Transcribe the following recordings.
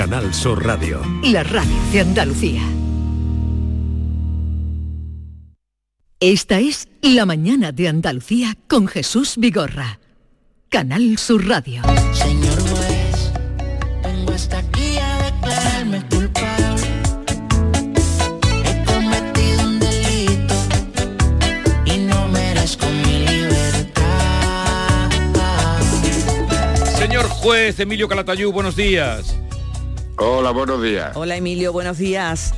Canal Sur Radio. La radio de Andalucía. Esta es La mañana de Andalucía con Jesús Vigorra. Canal Sur Radio. Señor juez, vengo hasta aquí a declararme culpable. He cometido un delito y no merezco mi libertad. Señor juez Emilio Calatayú, buenos días. Hola, buenos días. Hola Emilio, buenos días.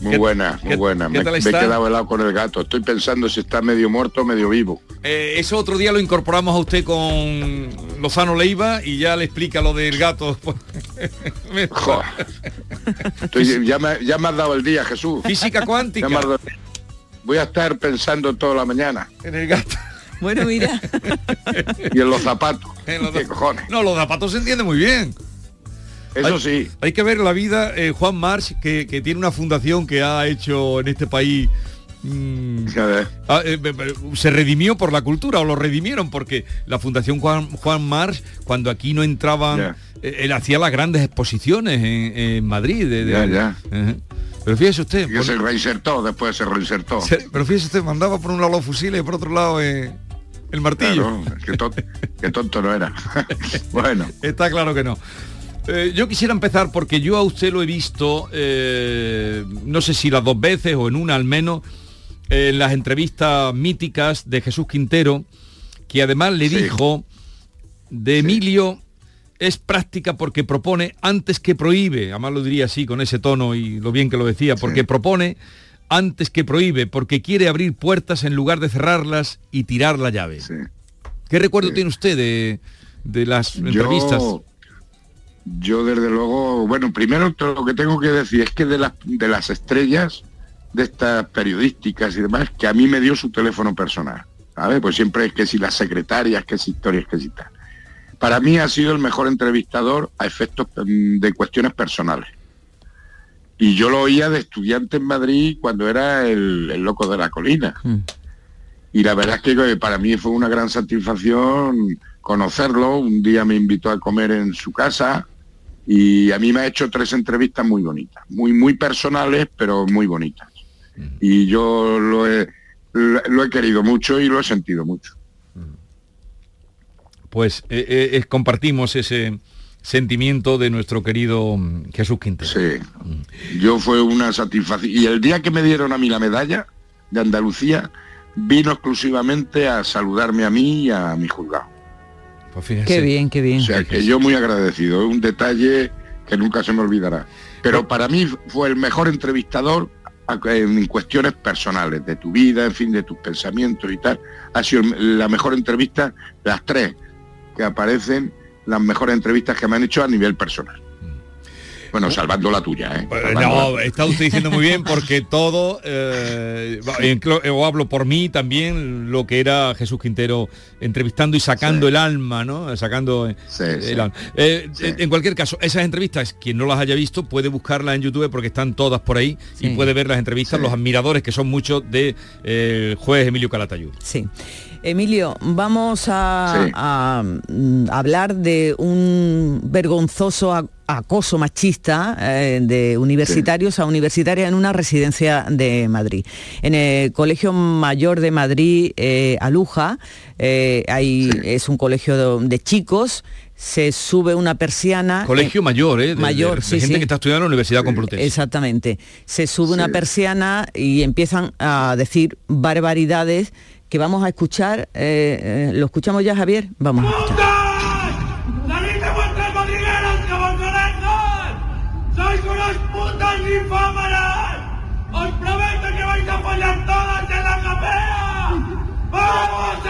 Muy ¿Qué- buena, muy buena. qué Me, he quedado helado con el gato. Estoy pensando si está medio muerto o medio vivo. Eh, eso otro día lo incorporamos a usted con Lozano Leiva y ya le explica lo del gato. Estoy- ya, me, ya me has dado el día, Jesús. Física Ya cuántica dado- Voy a estar pensando toda la mañana. en el gato. Bueno, mira, Y en los zapatos. En los ¿Qué cojones? No, los zapatos se entiende muy bien. Eso hay, sí. Hay que ver la vida, eh, Juan March, que, que tiene una fundación que ha hecho en este país. mm, A ah, eh, se redimió por la cultura o lo redimieron porque la Fundación Juan, Juan March, cuando aquí no entraban, eh, él hacía las grandes exposiciones en, en Madrid. de- de- Ya, ya. Ujú. Pero fíjese usted, que por- se reinsertó, después se reinsertó. se- pero fíjese usted, mandaba por un lado los fusiles y por otro lado eh, el martillo. Claro, qué, tonto, qué tonto no era. bueno, Está claro que no. Eh, yo quisiera empezar porque yo a usted lo he visto, eh, no sé si las dos veces o en una al menos, eh, en las entrevistas míticas de Jesús Quintero, que además le Sí. dijo de Emilio es práctica porque propone antes que prohíbe, además lo diría así con ese tono y lo bien que lo decía, porque propone antes que prohíbe, porque quiere abrir puertas en lugar de cerrarlas y tirar la llave. ¿Qué recuerdo tiene usted de, de las entrevistas? Yo, yo desde luego, bueno, primero todo lo que tengo que decir es que de las de las estrellas de estas periodísticas y demás, que a mí me dio su teléfono personal. ¿Sabes? Pues siempre es que si las secretarias, que si historias, que si tal. Para mí ha sido el mejor entrevistador a efectos mm, de cuestiones personales. Y yo lo oía de estudiante en Madrid cuando era el, el loco de la colina. Y la verdad es que eh, para mí fue una gran satisfacción conocerlo. Un día me invitó a comer en su casa y a mí me ha hecho tres entrevistas muy bonitas, muy, muy personales, pero muy bonitas. Y yo lo he, lo, he querido mucho y lo he sentido mucho. Pues eh, eh, eh, compartimos ese sentimiento de nuestro querido mm, Jesús Quintero. Sí. Yo fue una satisfacción. Y el día que me dieron a mí la medalla de Andalucía, vino exclusivamente a saludarme a mí y a mi juzgado. Pues qué bien, qué bien. O sea que yo muy agradecido, es un detalle que nunca se me olvidará. Pero para mí fue el mejor entrevistador en cuestiones personales, de tu vida, en fin, de tus pensamientos y tal. Ha sido la mejor entrevista, las tres que aparecen, las mejores entrevistas que me han hecho a nivel personal. Bueno, salvando la tuya, ¿eh? Pues, la no, está usted diciendo muy bien porque todo, eh, o hablo por mí también, lo que era Jesús Quintero entrevistando y sacando Sí. el alma, ¿no? Sacando eh, Sí, el sí. alma. Eh, Sí. En cualquier caso, esas entrevistas, quien no las haya visto, puede buscarlas en YouTube porque están todas por ahí Sí. y puede ver las entrevistas, Sí. los admiradores que son muchos de eh, el juez Emilio Calatayud. Sí. Emilio, vamos a, Sí. a, mm, hablar de un vergonzoso acoso machista eh, de universitarios a universitarias en una residencia de Madrid. En el Colegio Mayor de Madrid, eh, Aluja, eh, Sí. es un colegio de, de chicos, se sube una persiana. Colegio mayor, ¿eh? De- mayor, de sí, gente sí. que está estudiando en la Universidad Complutense. Exactamente. Se sube una Sí. persiana y empiezan a decir barbaridades que vamos a escuchar. eh, eh, ¿Lo escuchamos ya, Javier? Vamos a escuchar. ¡Sois unos putos infámaras! ¡Os prometo que vais a follar todas en la capea! ¡Vamos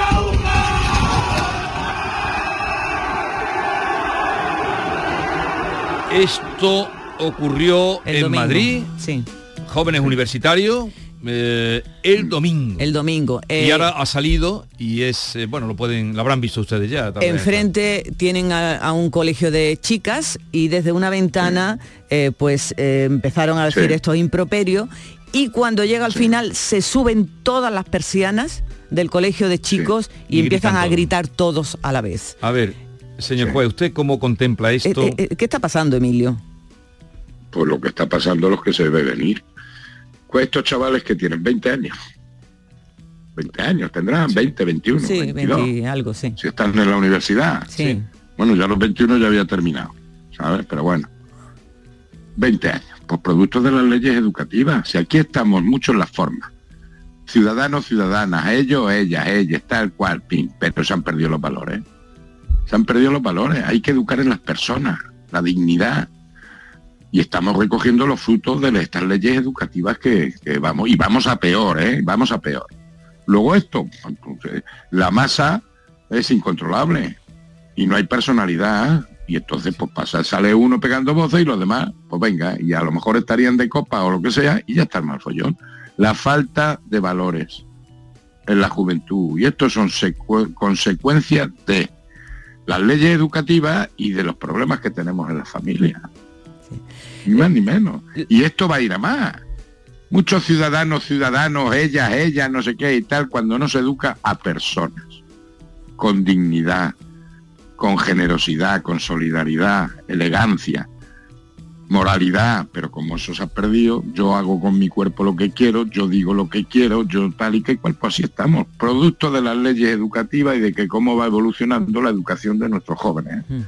a Esto ocurrió El en domingo. Madrid, Sí, jóvenes universitarios, eh, el domingo. el domingo. y Eh, ahora ha salido y es, eh, bueno, lo pueden, lo habrán visto ustedes ya. vez. Enfrente tienen a, a un colegio de chicas y desde una ventana eh, pues eh, empezaron a decir Sí. estos improperios y cuando llega al final se suben todas las persianas del colegio de chicos y, Y empiezan a gritar todos a la vez. A ver, señor juez, ¿usted cómo contempla Eh, esto? eh, eh, ¿Qué está pasando, Emilio? por lo que está pasando los que se debe venir. Pues estos chavales que tienen 20 años, 20 años tendrán, 20, 21, Sí, 22, 20 algo, sí. si están en la universidad. Sí. Bueno, ya los 21 ya había terminado, ¿sabes? Pero bueno, 20 años, pues producto de las leyes educativas. Si aquí estamos mucho en las formas, ciudadanos, ciudadanas, ellos, ellas, ellas, tal cual, pin, pero se han perdido los valores. Se han perdido los valores, hay que educar en las personas, la dignidad. Y estamos recogiendo los frutos de estas leyes educativas que, vamos, y vamos a peor, ¿eh? Vamos a peor. Luego esto, la masa es incontrolable y no hay personalidad y entonces pues pasa, sale uno pegando voces y los demás, pues venga, y a lo mejor estarían de copa o lo que sea y ya está el mal follón. La falta de valores en la juventud y esto son secue- consecuencias de las leyes educativas y de los problemas que tenemos en la familia. Ni más ni menos. Y esto va a ir a más. Muchos ciudadanos, ciudadanos, ellas, ellas, no sé qué y tal, cuando no se educa a personas, con dignidad, con generosidad, con solidaridad, elegancia, moralidad, pero como eso se ha perdido, yo hago con mi cuerpo lo que quiero, yo digo lo que quiero, yo tal y que cual, pues así estamos, producto de las leyes educativas y de que cómo va evolucionando la educación de nuestros jóvenes. ¿eh?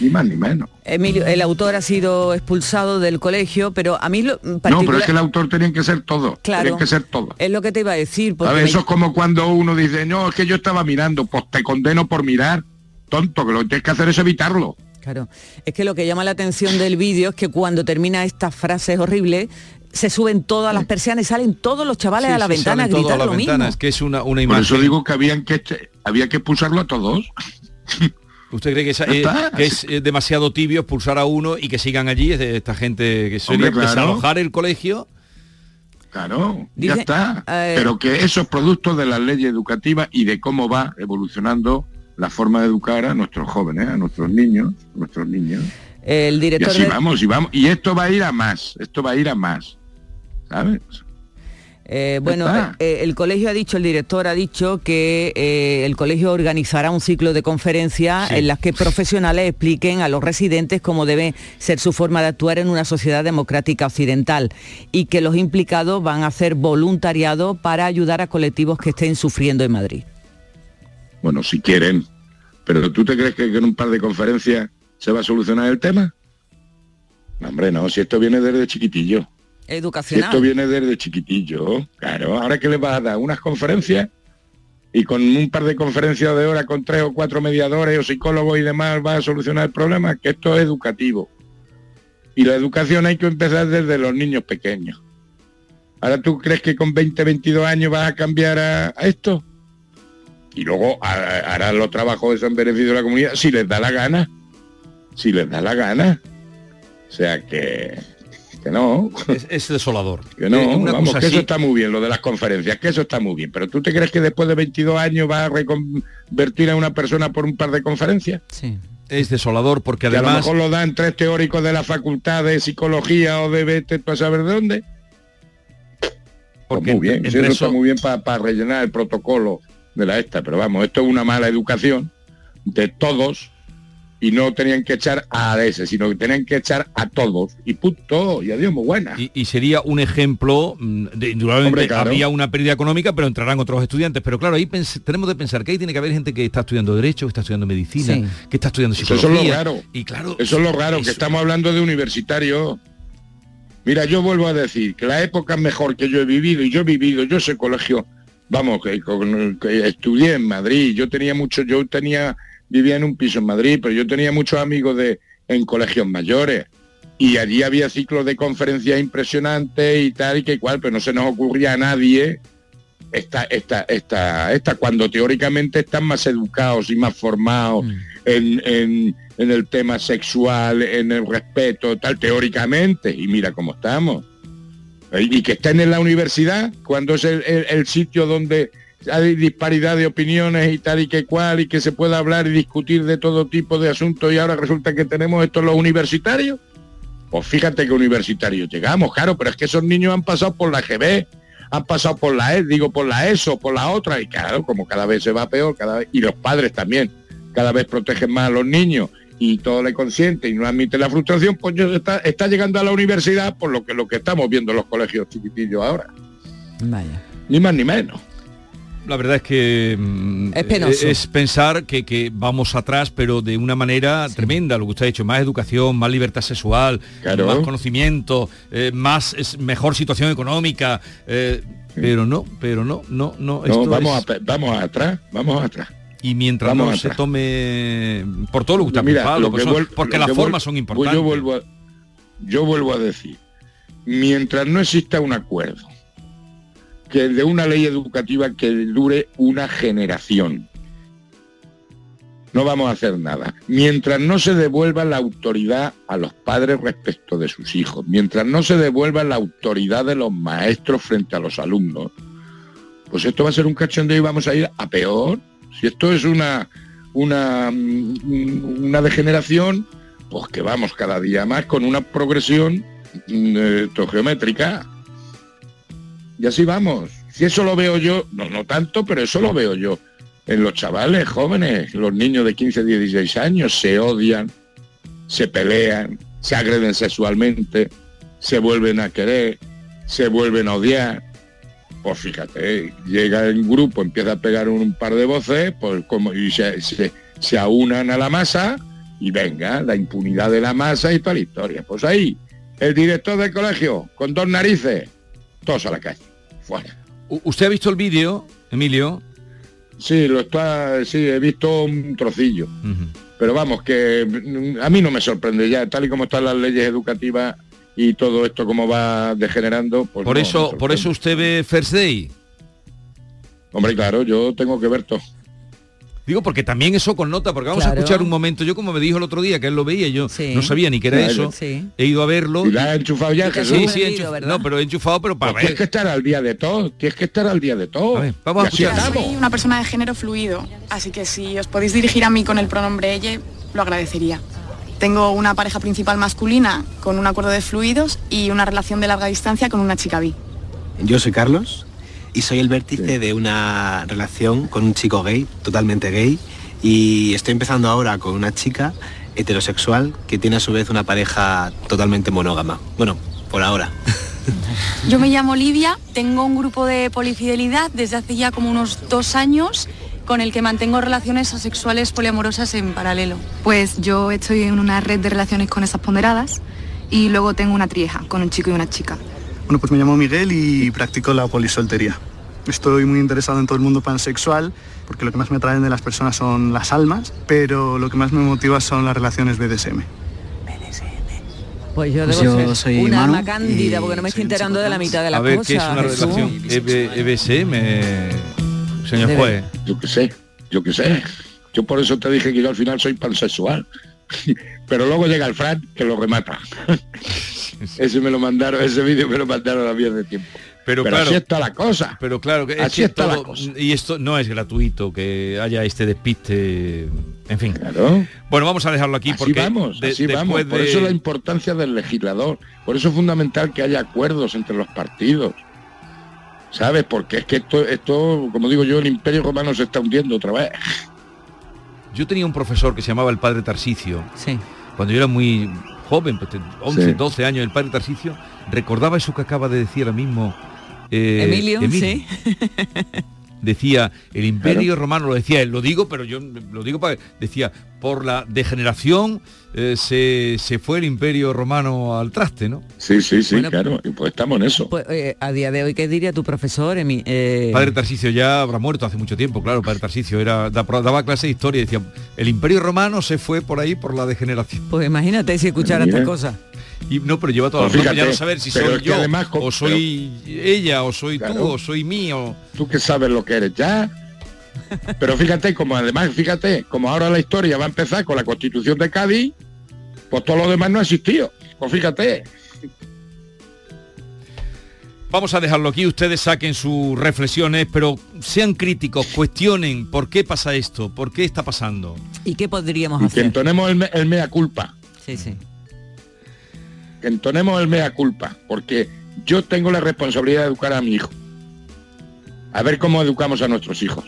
Ni más ni menos. Emilio, el autor ha sido expulsado del colegio, pero a mí lo No, pero es que el autor tenía que ser todo, Claro. tenía que ser todo. es lo que te iba a decir. porque ¿Sabes? me- Eso es como cuando uno dice, no, es que yo estaba mirando, pues te condeno por mirar. Tonto, que lo que tienes que hacer es evitarlo. Claro, es que lo que llama la atención del vídeo es que cuando termina esta frase horrible, se suben todas las persianas y salen todos los chavales Sí, a la sí, ventana a salen todos gritar a la lo ventana, mismo. Es que es una, una Por imagen. eso digo que habían que este- había que expulsarlo a todos. ¿Usted cree que, esa- eh, es eh, demasiado tibio expulsar a uno y que sigan allí? Es de esta gente que sería Hombre, claro. desalojar el colegio. Claro, Dice, ya está. eh, Pero que eso es producto de las leyes educativas y de cómo va evolucionando la forma de educar a nuestros jóvenes, a nuestros niños, a nuestros niños. El Y director así de- vamos, y vamos. Y esto va a ir a más, esto va a ir a más. ¿Sabes? Eh, bueno, está. eh, el colegio ha dicho, el director ha dicho que eh, el colegio organizará un ciclo de conferencias Sí. en las que profesionales expliquen a los residentes cómo debe ser su forma de actuar en una sociedad democrática occidental y que los implicados van a hacer voluntariado para ayudar a colectivos que estén sufriendo en Madrid. Bueno, si quieren. Pero ¿tú te crees que en un par de conferencias se va a solucionar el tema? No, hombre, no, si esto viene desde chiquitillo. Educacional. esto viene desde chiquitillo, claro. Ahora que les vas a dar unas conferencias y con un par de conferencias de hora con tres o cuatro mediadores o psicólogos y demás va a solucionar el problema, que esto es educativo. Y la educación hay que empezar desde los niños pequeños. Ahora tú crees que con 20, 22 años vas a cambiar a, esto? Y luego ha- harán los trabajos de en beneficio de la comunidad si les da la gana. Si les da la gana. O sea que, que no. Es, es desolador. Que no, una vamos, que eso está muy bien, lo de las conferencias, que eso está muy bien. Pero ¿tú te crees que después de 22 años vas a reconvertir a una persona por un par de conferencias? Sí. es desolador porque Que a lo además mejor lo dan tres teóricos de la facultad de psicología o de vete tú a saber de dónde. Pues muy bien, entre sí, eso eso- está muy bien para rellenar el protocolo de la esta, pero vamos, esto es una mala educación de todos y no tenían que echar a ese, sino que tenían que echar a todos y punto, y adiós, muy buena. y, y sería un ejemplo mm, de indudablemente Hombre, claro. habría una pérdida económica pero entrarán otros estudiantes pero claro ahí tenemos de pensar que ahí tiene que haber gente que está estudiando derecho que está estudiando medicina Sí. que está estudiando Eso es psicología lo raro. y claro Eso es lo raro, que estamos hablando de universitarios. Mira, yo vuelvo a decir que la época mejor que yo he vivido, y yo he vivido, yo ese colegio, vamos, que estudié en Madrid, yo tenía mucho, yo tenía, vivía en un piso en Madrid, pero yo tenía muchos amigos de en colegios mayores. Y allí había ciclos de conferencias impresionantes y tal y que igual, pero no se nos ocurría a nadie esta, esta, esta, esta, cuando teóricamente están más educados y más formados en, en- en el tema sexual, en el respeto, tal, teóricamente, y mira cómo estamos. Y que estén en la universidad, cuando es el, el- el sitio donde hay disparidad de opiniones y tal y que cual, y que se pueda hablar y discutir de todo tipo de asuntos, y ahora resulta que tenemos esto los universitarios. Pues fíjate que universitarios llegamos, claro, pero es que esos niños han pasado por la GB, han pasado por la E, digo por la ESO, por la otra, y claro, como cada vez se va peor, cada vez, y los padres también, cada vez protegen más a los niños, y todo le consiente y no admite la frustración, pues ya está, está llegando a la universidad por lo que lo que estamos viendo en los colegios chiquitillos ahora. Vaya. Ni más ni menos. La verdad es que mm, Es penoso. es pensar que, que vamos atrás, pero de una manera tremenda, lo que usted ha dicho, más educación, más libertad sexual, Claro. más conocimiento, eh, más es, mejor situación económica, eh, pero no, pero no, no, no. No, esto vamos, es- a, vamos atrás, vamos atrás. y mientras vamos no atrás. se tome por todo lo que usted ha Mira, apuntado, lo que son- porque lo las formas son pues importantes. Yo vuelvo, a, yo vuelvo a decir, mientras no exista un acuerdo que de una ley educativa que dure una generación, no vamos a hacer nada. Mientras no se devuelva la autoridad a los padres respecto de sus hijos, mientras no se devuelva la autoridad de los maestros frente a los alumnos, pues esto va a ser un cachondeo y vamos a ir a peor. Si esto es una, una, mm, una degeneración, pues que vamos cada día más con una progresión mm, eh, geométrica. Y así vamos. Si eso lo veo yo, no, no tanto, pero eso lo veo yo. En los chavales jóvenes, los niños de 15, 16 años, se odian, se pelean, se agreden sexualmente, se vuelven a querer, se vuelven a odiar. Pues fíjate, llega el grupo, empieza a pegar un par de voces, pues como y se, se, se aunan a la masa y venga, la impunidad de la masa y toda la historia. Pues ahí, el director del colegio, con dos narices, todos a la calle, U- ¿Usted ha visto el vídeo, Emilio? Sí, lo está, sí, he visto un trocillo. Pero vamos, que mm, a mí no me sorprende ya, tal y como están las leyes educativas y todo esto como va degenerando. Pues por no, eso, por eso usted ve First Day. Hombre, claro, yo tengo que ver todo. Digo, porque también eso connota, porque vamos a escuchar un momento, yo como me dijo el otro día que él lo veía, yo Sí. no sabía ni qué era Claro. eso, Sí. he ido a verlo. Y has enchufado ya, Jesús. Sí, sí, sorprendido, enchuf- ¿verdad? no, pero he enchufado, pero para Pues tienes que ver. estar al día de todo, tienes que estar al día de todo. A ver, vamos a Y escuchar. Soy una persona de género fluido, así que si os podéis dirigir a mí con el pronombre ella, lo agradecería. Tengo una pareja principal masculina con un acuerdo de fluidos y una relación de larga distancia con una chica bi. Yo soy Carlos y soy el vértice de una relación con un chico gay, totalmente gay, y estoy empezando ahora con una chica heterosexual que tiene a su vez una pareja totalmente monógama. Bueno, por ahora. Yo me llamo Olivia, tengo un grupo de polifidelidad desde hace ya como unos dos años con el que mantengo relaciones asexuales poliamorosas en paralelo. Pues yo estoy en una red de relaciones con esas ponderadas y luego tengo una trieja con un chico y una chica. Bueno, pues me llamo Miguel y practico la polisoltería. Estoy muy interesado en todo el mundo pansexual porque lo que más me atraen de las personas son las almas, pero lo que más me motiva son las relaciones BDSM. Pues yo Pues debo yo ser soy una Manu alma cándida porque no me estoy enterando de la mitad de la A ver, cosa. ¿qué es una Jesús. relación EB EBSM, señor Debe- juez? Yo qué sé, yo qué sé. Yo por eso te dije que yo al final soy pansexual. Pero luego llega el Fran que lo remata. ese me lo mandaron, ese vídeo me lo mandaron a mí de tiempo. Pero, Pero claro, así está la cosa. pero claro, que es Así que está la cosa. y esto no es gratuito que haya este despiste, en fin. Claro. Bueno, vamos a dejarlo aquí Así porque vamos, de- así vamos. Por de- eso la importancia del legislador. Por eso es fundamental que haya acuerdos entre los partidos. ¿Sabes? Porque es que esto, esto, como digo yo, el imperio romano se está hundiendo otra vez. Yo tenía un profesor que se llamaba el padre Tarsicio. Sí. Cuando yo era muy joven, pues, 11, Sí. 12 años, el padre Tarsicio, recordaba eso que acaba de decir ahora mismo. eh, Emilio, sí. Decía, el imperio romano, lo decía él, lo digo, pero yo lo digo para... Decía, por la degeneración eh, se, se fue el imperio romano al traste, ¿no? Sí, sí, sí, Bueno, claro. Y pues estamos en eso. Pues, eh, a día de hoy, ¿qué diría tu profesor? Emi- eh, Padre Tarsicio ya habrá muerto hace mucho tiempo, claro, Padre Tarsicio era, da- daba clase de historia y decía, el imperio romano se fue por ahí por la degeneración. Pues imagínate si escuchara estas cosas. Y no, pero lleva toda Pues la razón, ya fíjate, no saber si soy yo, además o soy ella, o soy tú, o soy mío. Tú que sabes lo que eres ya. Pero fíjate, como además, fíjate, como ahora la historia va a empezar con la constitución de Cádiz, pues todo lo demás no ha existido. Pues fíjate. Vamos a dejarlo aquí, ustedes saquen sus reflexiones, pero sean críticos, cuestionen por qué pasa esto, por qué está pasando. ¿Y qué podríamos Y que hacer? entonemos el, me- el mea culpa. Sí, sí. Que entonemos el mea culpa. Porque yo tengo la responsabilidad de educar a mi hijo. A ver cómo educamos a nuestros hijos.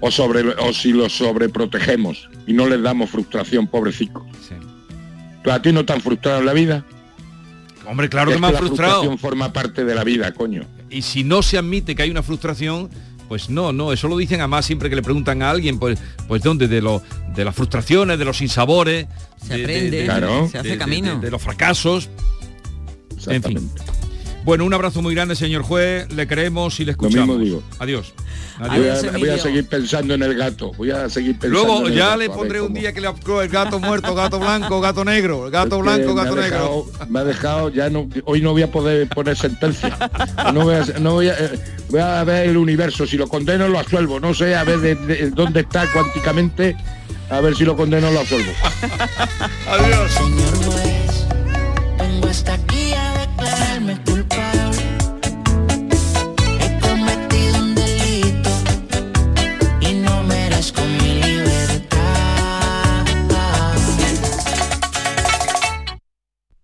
o, sobre, o si los sobreprotegemos y no les damos frustración, pobrecito. ¿Tú a ti no te han frustrado en la vida? Hombre, claro Es que me ha la frustrado. frustración forma parte de la vida, coño. Y si no se admite que hay una frustración, pues no, no, eso lo dicen además siempre que le preguntan a alguien, pues, pues dónde, de lo, de las frustraciones, de los sinsabores, Se de- aprende, de, Claro. se hace camino. de- de los fracasos. En fin. Bueno, un abrazo muy grande, señor juez. Le queremos y le mismo escuchamos. digo. Adiós. Voy a, voy a seguir pensando en el gato. Voy a seguir pensando Luego en el ya gato, le pondré un cómo. día que le apruebo el gato muerto, gato blanco, gato negro, gato Es blanco, me gato negro. dejado- Me ha dejado, ya no, hoy no voy a poder poner sentencia. No voy a, no voy a, eh, voy a ver el universo, si lo condeno lo absuelvo. No sé, a ver de, de- dónde está cuánticamente, a ver si lo condeno lo absuelvo. Adiós.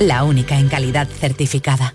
la única en calidad certificada.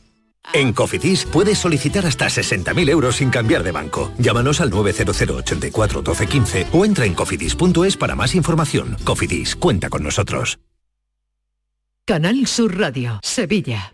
En Cofidis puedes solicitar hasta 60.000 euros sin cambiar de banco. Llámanos al 900 84 12 15 o entra en cofidis.es para más información. Cofidis, cuenta con nosotros. Canal Sur Radio, Sevilla.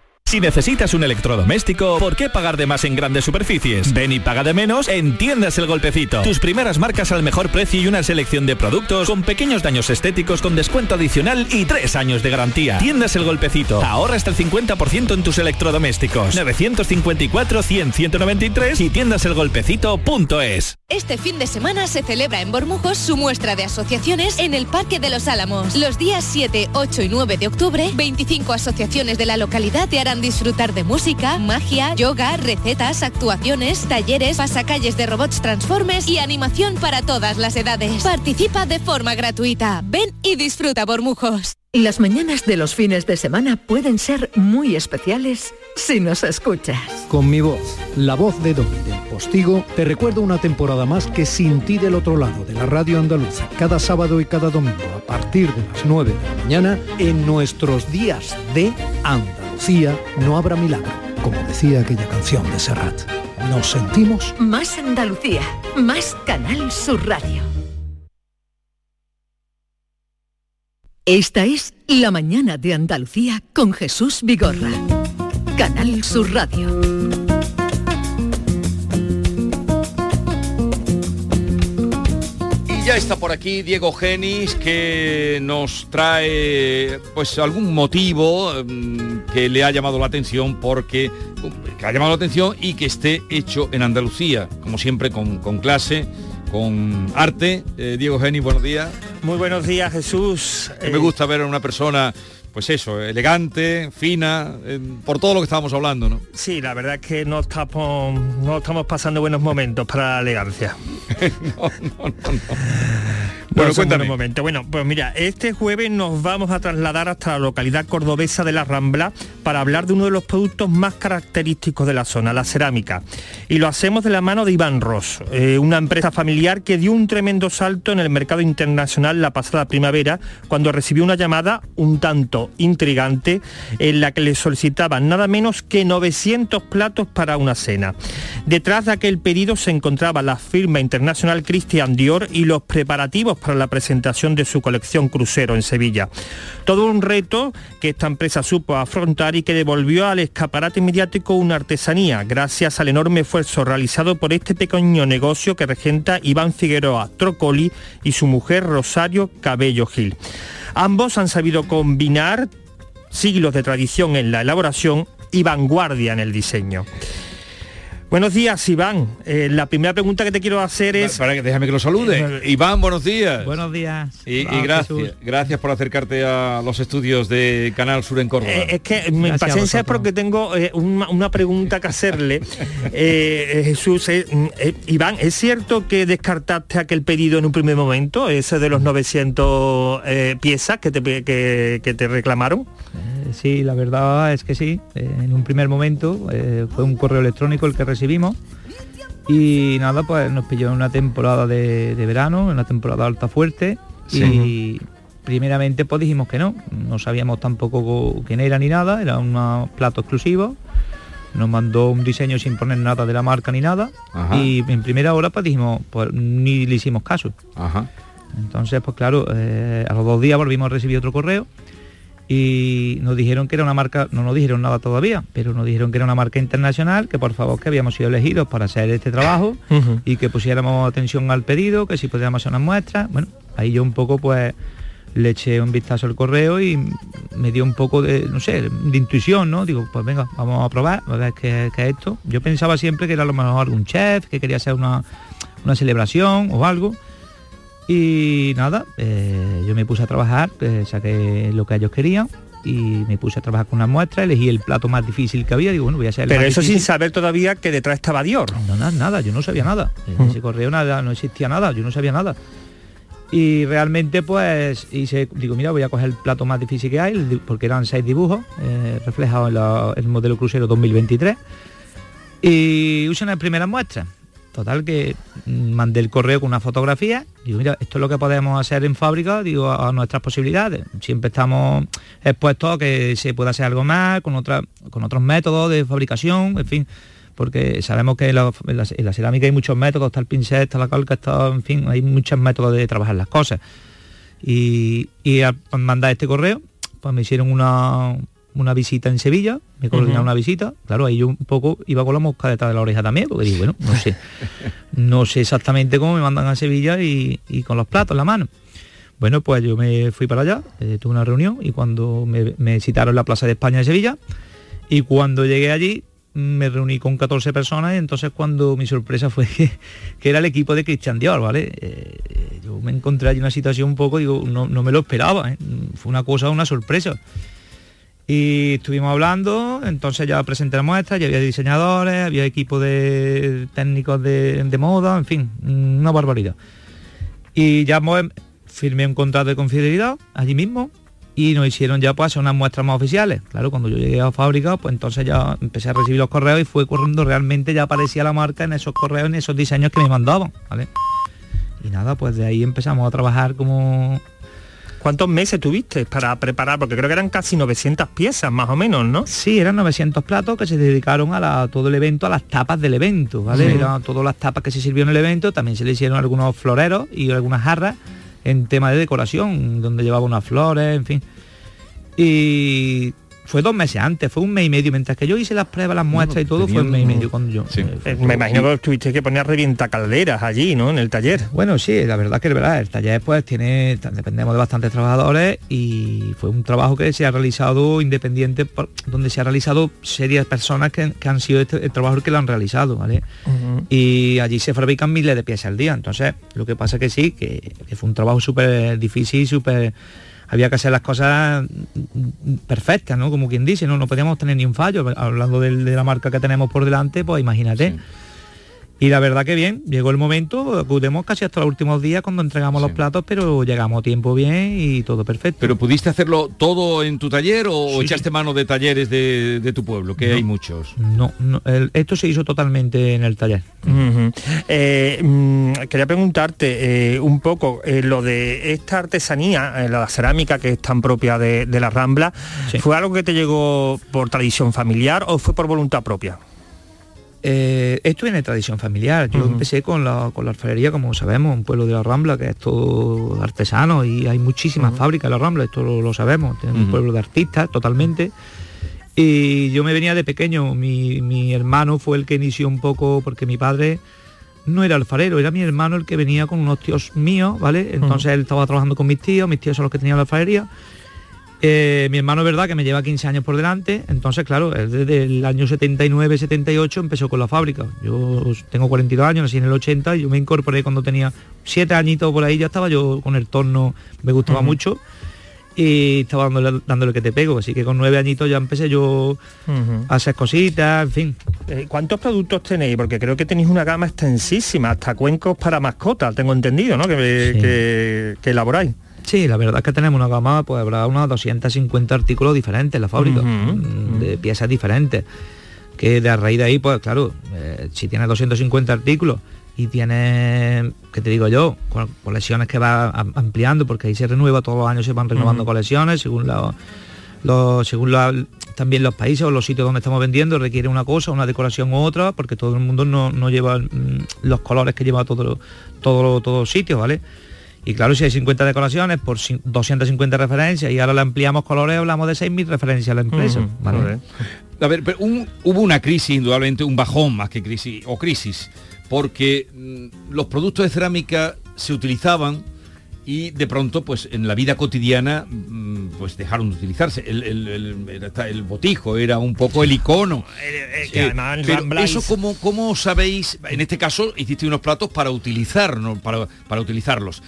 Si necesitas un electrodoméstico, ¿por qué pagar de más en grandes superficies? Ven y paga de menos en Tiendas El Golpecito. Tus primeras marcas al mejor precio y una selección de productos con pequeños daños estéticos con descuento adicional y tres años de garantía. Tiendas El Golpecito. Ahorra hasta el 50% en tus electrodomésticos. 954-100-193 y tiendaselgolpecito.es. Este fin de semana se celebra en Bormujos su muestra de asociaciones en el Parque de los Álamos. Los días 7, 8 y 9 de octubre, 25 asociaciones de la localidad te disfrutar de música, magia, yoga, recetas, actuaciones, talleres, pasacalles de robots transformes y animación para todas las edades. Participa de forma gratuita. Ven y disfruta Bormujos. Las mañanas de los fines de semana pueden ser muy especiales si nos escuchas. Con mi voz, la voz de Domi del Postigo, te recuerdo una temporada más que sin ti del otro lado de la radio andaluza, cada sábado y cada domingo a partir de las 9 de la mañana, en nuestros días de Andalucía no habrá milagro, como decía aquella canción de Serrat. Nos sentimos Más Andalucía, más Canal Sur Radio. Esta es La mañana de Andalucía con Jesús Vigorra. Canal Sur Radio. Ya está por aquí Diego Genis que nos trae pues algún motivo mm, que le ha llamado la atención porque que ha llamado la atención y que esté hecho en Andalucía, como siempre con, con clase, con arte. Eh, Diego Genis, buenos días. Muy buenos días, Jesús. Me gusta ver a una persona pues eso, elegante, fina, eh, por todo lo que estábamos hablando, ¿no? Sí, la verdad es que no estamos, no estamos pasando buenos momentos para la elegancia. No, no, no, no. Bueno, cuéntame. Un momento. Bueno, pues mira, este jueves nos vamos a trasladar hasta la localidad cordobesa de La Rambla para hablar de uno de los productos más característicos de la zona, la cerámica. Y lo hacemos de la mano de Iván Ross, eh, una empresa familiar que dio un tremendo salto en el mercado internacional la pasada primavera cuando recibió una llamada un tanto intrigante en la que le solicitaban nada menos que 900 platos para una cena. Detrás de aquel pedido se encontraba la firma internacional Christian Dior y los preparativos para la presentación de su colección crucero en Sevilla. Todo un reto que esta empresa supo afrontar y que devolvió al escaparate mediático una artesanía, gracias al enorme esfuerzo realizado por este pequeño negocio que regenta Iván Figueroa Trocoli y su mujer Rosario Cabello Gil. Ambos han sabido combinar siglos de tradición en la elaboración y vanguardia en el diseño. Buenos días, Iván. Eh, la primera pregunta que te quiero hacer es... Para que déjame que lo salude. Iván, buenos días. Buenos días. Y, y gracias, gracias por acercarte a los estudios de Canal Sur en Córdoba. Eh, es que mi paciencia es porque tengo eh, una, una pregunta que hacerle. Eh, eh, Jesús, eh, mm, eh, Iván, ¿es cierto que descartaste aquel pedido en un primer momento, ese de los 900 eh, piezas que te, que, que te reclamaron? Sí, la verdad es que sí. Eh, en un primer momento eh, fue un correo electrónico el que recibimos y nada, pues nos pilló en una temporada de, de verano, en una temporada alta fuerte y primeramente pues dijimos que no. No sabíamos tampoco co- quién era ni nada, era un plato exclusivo. Nos mandó un diseño sin poner nada de la marca ni nada Ajá. y en primera hora pues dijimos, pues ni le hicimos caso. Ajá. Entonces, pues claro, eh, a los dos días volvimos a recibir otro correo y nos dijeron que era una marca, no nos dijeron nada todavía, pero nos dijeron que era una marca internacional, que por favor que habíamos sido elegidos para hacer este trabajo y que pusiéramos atención al pedido, que si podíamos hacer unas muestras. Bueno, ahí yo un poco pues le eché un vistazo al correo y me dio un poco de, no sé, de intuición, ¿no? Digo, pues venga, vamos a probar, a ver qué, qué es esto. Yo pensaba siempre que era a lo mejor algún chef, que quería hacer una, una celebración o algo. Y nada, eh, yo me puse a trabajar, eh, saqué lo que ellos querían y me puse a trabajar con una muestra, elegí el plato más difícil que había, digo, bueno, voy a hacer el Pero más eso sin saber todavía que detrás estaba Dior. No, nada, nada, yo no sabía nada. En ese correo nada, no existía nada, yo no sabía nada. Y realmente pues hice, digo, mira, voy a coger el plato más difícil que hay, porque eran seis dibujos eh, reflejados en la- el modelo crucero 2023. Y usé una primera muestra. Total que mm, mandé el correo con una fotografía. Digo, mira, esto es lo que podemos hacer en fábrica, digo, a, nuestras posibilidades. Siempre estamos expuestos a que se pueda hacer algo más, con otra, con otros métodos de fabricación, en fin porque sabemos que en la cerámica hay muchos métodos, está el pincel, está la calca, está, en fin, hay muchos métodos de trabajar las cosas. Y, y al mandar este correo, pues me hicieron una, una visita en Sevilla, me coordinaron Ujú. una visita, claro, ahí yo un poco iba con la mosca detrás de la oreja también, porque digo, bueno, no sé, no sé exactamente cómo me mandan a Sevilla y, y con los platos en la mano. Bueno, pues yo me fui para allá, eh, tuve una reunión y cuando me, me citaron en la Plaza de España de Sevilla, y cuando llegué allí me reuní con 14 personas y entonces cuando mi sorpresa fue que, que era el equipo de Christian Dior, ¿vale? Eh, yo me encontré allí una situación un poco, digo, no, no me lo esperaba, ¿eh? fue una cosa, una sorpresa. Y estuvimos hablando, entonces ya presenté la muestra, ya había diseñadores, había equipo de técnicos de, moda, en fin, una barbaridad. Y ya pues, firmé un contrato de confidencialidad allí mismo y nos hicieron ya pues unas muestras más oficiales. Claro, cuando yo llegué a la fábrica, pues entonces ya empecé a recibir los correos y fue cuando realmente ya aparecía la marca en esos correos, en esos diseños que me mandaban, ¿vale? Y nada, pues de ahí empezamos a trabajar como... ¿Cuántos meses tuviste para preparar? Porque creo que eran casi 900 piezas, más o menos, ¿no? Sí, eran 900 platos que se dedicaron a la- todo el evento, a las tapas del evento, ¿vale? Sí. Eran todas las tapas que se sirvieron en el evento, también se le hicieron algunos floreros y algunas jarras en tema de decoración, donde llevaba unas flores, en fin. Y fue dos meses antes, fue un mes y medio, mientras que yo hice las pruebas, las muestras y todo, fue un mes y medio cuando yo. Eh, me imagino que tuviste que poner revienta calderas allí, ¿no? En el taller. Bueno, sí, la verdad que es verdad, el taller pues tiene, dependemos de bastantes trabajadores y fue un trabajo que se ha realizado independiente, donde se ha realizado serias personas que, han sido este, el trabajo que lo han realizado, ¿vale? Y allí se fabrican miles de piezas al día, entonces lo que pasa que sí, que, que fue un trabajo súper difícil, súper había que hacer las cosas perfectas, ¿no? Como quien dice, no, no podíamos tener ni un fallo. Hablando de, la marca que tenemos por delante, pues imagínate. Y la verdad que bien, llegó el momento, acudimos casi hasta los últimos días cuando entregamos los platos, pero llegamos a tiempo bien y todo perfecto. ¿Pero pudiste hacerlo todo en tu taller o echaste mano de talleres de, tu pueblo, que hay muchos? No, esto se hizo totalmente en el taller. Eh, mm, quería preguntarte eh, un poco eh, lo de esta artesanía, la cerámica que es tan propia de, la Rambla, ¿fue algo que te llegó por tradición familiar o fue por voluntad propia? Eh, esto viene de tradición familiar. Yo empecé con la, con la alfarería, como sabemos, un pueblo de la Rambla, que es todo artesano y hay muchísimas fábricas en la Rambla, esto lo, sabemos. Tenemos un pueblo de artistas totalmente. Y yo me venía de pequeño, mi, hermano fue el que inició un poco, porque mi padre no era alfarero, era mi hermano el que venía con unos tíos míos, ¿vale? Entonces él estaba trabajando con mis tíos, mis tíos son los que tenían la alfarería eh, mi hermano, verdad, que me lleva 15 años por delante, entonces, claro, desde el año 79, 78 empezó con la fábrica. Yo tengo 42 años, nací en el 80, y yo me incorporé cuando tenía 7 añitos por ahí, ya estaba yo con el torno, me gustaba mucho, y estaba dándole, que te pego, así que con 9 añitos ya empecé yo a hacer cositas, en fin. Eh, ¿Cuántos productos tenéis? Porque creo que tenéis una gama extensísima, hasta cuencos para mascotas, tengo entendido, ¿no? que elaboráis. Sí, la verdad es que tenemos una gama, pues habrá unos 250 artículos diferentes en la fábrica, mm, de piezas diferentes. Que de a raíz de ahí, pues claro, eh, si tienes 250 artículos y tienes, ¿qué te digo yo? Colecciones que va ampliando, porque ahí se renueva todos los años, se van renovando colecciones, según los, según también los países o los sitios donde estamos vendiendo requiere una cosa, una decoración u otra, porque todo el mundo no, lleva mm, los colores que lleva todo, todo, todos los sitios, ¿vale? Y claro, si hay 50 decoraciones por 250 referencias y ahora le ampliamos colores, hablamos de 6.000 referencias a la empresa. A ver, pero hubo una crisis, indudablemente, un bajón más que crisis, o crisis, porque mm, los productos de cerámica se utilizaban y de pronto pues en la vida cotidiana mm, pues dejaron de utilizarse. El, el, botijo era un poco el icono. Eh, eh, pero eso como cómo sabéis en este caso hiciste unos platos para utilizar para, para utilizarlos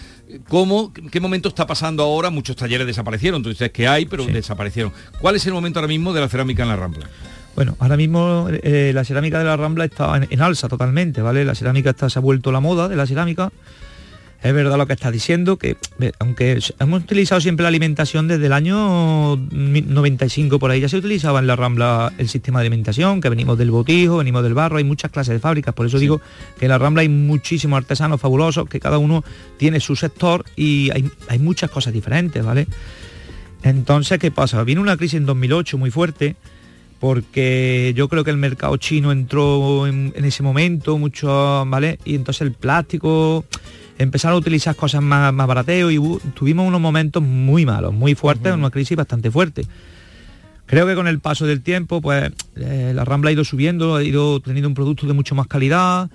¿Cómo, ¿Qué momento está pasando ahora? Muchos talleres desaparecieron, tú dices que hay, pero desaparecieron. ¿Cuál es el momento ahora mismo de la cerámica en la Rambla? Bueno, ahora mismo eh, la cerámica de la Rambla está en, alza totalmente, ¿vale? La cerámica está, se ha vuelto la moda de la cerámica es verdad lo que está diciendo, que aunque hemos utilizado siempre la alimentación desde el año 95 por ahí, ya se utilizaba en la Rambla el sistema de alimentación, que venimos del botijo, venimos del barro, hay muchas clases de fábricas, por eso digo que en la Rambla hay muchísimos artesanos fabulosos, que cada uno tiene su sector y hay, muchas cosas diferentes, ¿vale? Entonces, ¿qué pasa? Viene una crisis en 2008 muy fuerte, porque yo creo que el mercado chino entró en, en ese momento mucho, ¿vale? Y entonces el plástico empezaron a utilizar cosas más, más barateo y tuvimos unos momentos muy malos, muy fuertes, una crisis bastante fuerte. Creo que con el paso del tiempo, pues eh, la Rambla ha ido subiendo, ha ido teniendo un producto de mucho más calidad,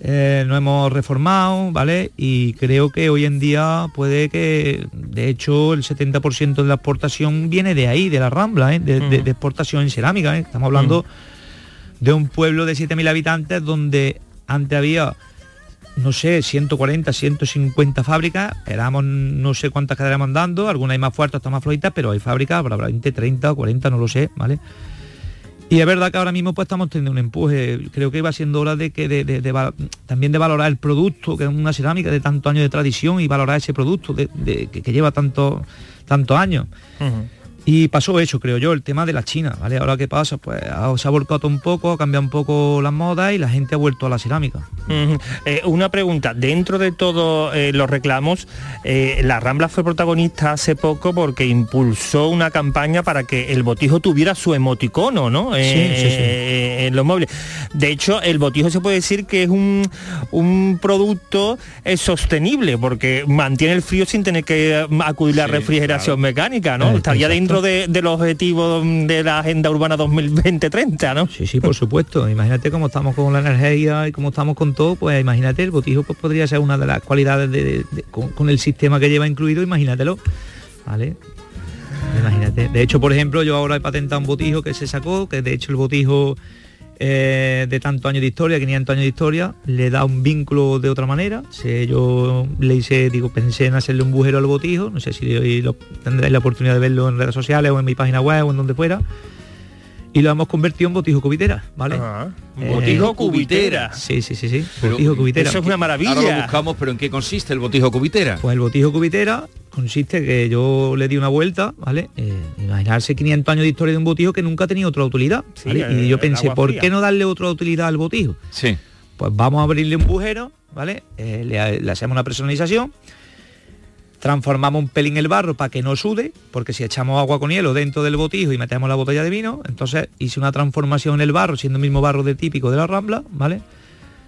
eh, nos hemos reformado, ¿vale? Y creo que hoy en día puede que, de hecho, el 70% de la exportación viene de ahí, de la Rambla, ¿eh? de, exportación en cerámica. Estamos hablando de un pueblo de 7.000 habitantes donde antes había no sé, 140, 150 fábricas, éramos no sé cuántas quedaremos andando, algunas hay más fuertes, otras más flojitas, pero hay fábricas, habrá 20, 30, 40, no lo sé, ¿vale? Y es verdad que ahora mismo pues estamos teniendo un empuje, creo que iba siendo hora de que de, también de valorar el producto, que es una cerámica de tantos años de tradición y valorar ese producto que, lleva tantos tantos años. Y pasó eso, creo yo, el tema de la China, ¿vale? Ahora qué pasa, pues se ha volcado un poco, ha cambiado un poco las modas y la gente ha vuelto a la cerámica. Eh, una pregunta, dentro de todos eh, los reclamos, eh, la Rambla fue protagonista hace poco porque impulsó una campaña para que el botijo tuviera su emoticono, ¿no? Sí, sí, sí. en los móviles. De hecho, el botijo se puede decir que es un, un producto sostenible porque mantiene el frío sin tener que acudir a la refrigeración mecánica, ¿no? Estaría dentro dentro de, los objetivos de la Agenda Urbana 2020-30, ¿no? Sí, sí, por supuesto. imagínate cómo estamos con la energía y cómo estamos con todo, pues imagínate, el botijo pues, podría ser una de las cualidades de, con, el sistema que lleva incluido, imagínatelo. ¿Vale? Imagínate. De hecho, por ejemplo, yo ahora he patentado un botijo que se sacó, que de hecho el botijo eh, de tantos años de historia, 500 años de historia, le da un vínculo de otra manera. Si yo le hice, digo, pensé en hacerle un bujero al botijo, no sé si lo, tendréis la oportunidad de verlo en redes sociales o en mi página web o en donde fuera. Y lo hemos convertido en botijo cubitera, ¿vale? Eh, botijo cubitera. Sí, sí, sí, sí. botijo cubitera. Eso es una maravilla. Ahora lo buscamos, pero ¿en qué consiste el botijo cubitera? Pues el botijo cubitera consiste que yo le di una vuelta, ¿vale? Eh, imaginarse 500 años de historia de un botijo que nunca ha tenido otra utilidad. y yo pensé, ¿por qué no darle otra utilidad al botijo? Sí. Pues vamos a abrirle un bujero, ¿vale? Eh, le, hacemos una personalización, transformamos un pelín el barro para que no sude, porque si echamos agua con hielo dentro del botijo y metemos la botella de vino, entonces hice una transformación en el barro, siendo el mismo barro de típico de la Rambla, ¿vale?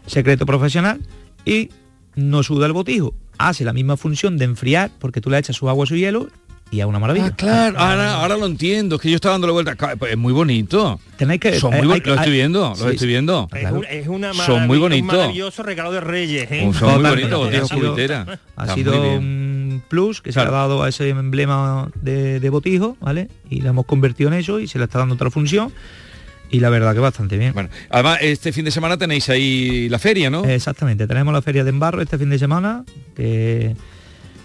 Secreto profesional, y no suda el botijo, hace la misma función de enfriar, porque tú le echas su agua, su hielo, y a una maravilla. Ah, claro, ahora, lo entiendo, es que yo estaba dándole vuelta. Pues es muy bonito. Tenéis que. Son muy, lo estoy viendo, lo estoy viendo. Es, una Son muy bonitos. Un maravilloso regalo de Reyes. ¿eh? Son muy bonitos, ha sido, ha sido un plus que se ha dado a ese emblema de, de botijo, ¿vale? Y lo hemos convertido en eso y se le está dando otra función y la verdad que bastante bien. Bueno, además este fin de semana tenéis ahí la feria, ¿no? Exactamente, tenemos la feria de Embarro este fin de semana, que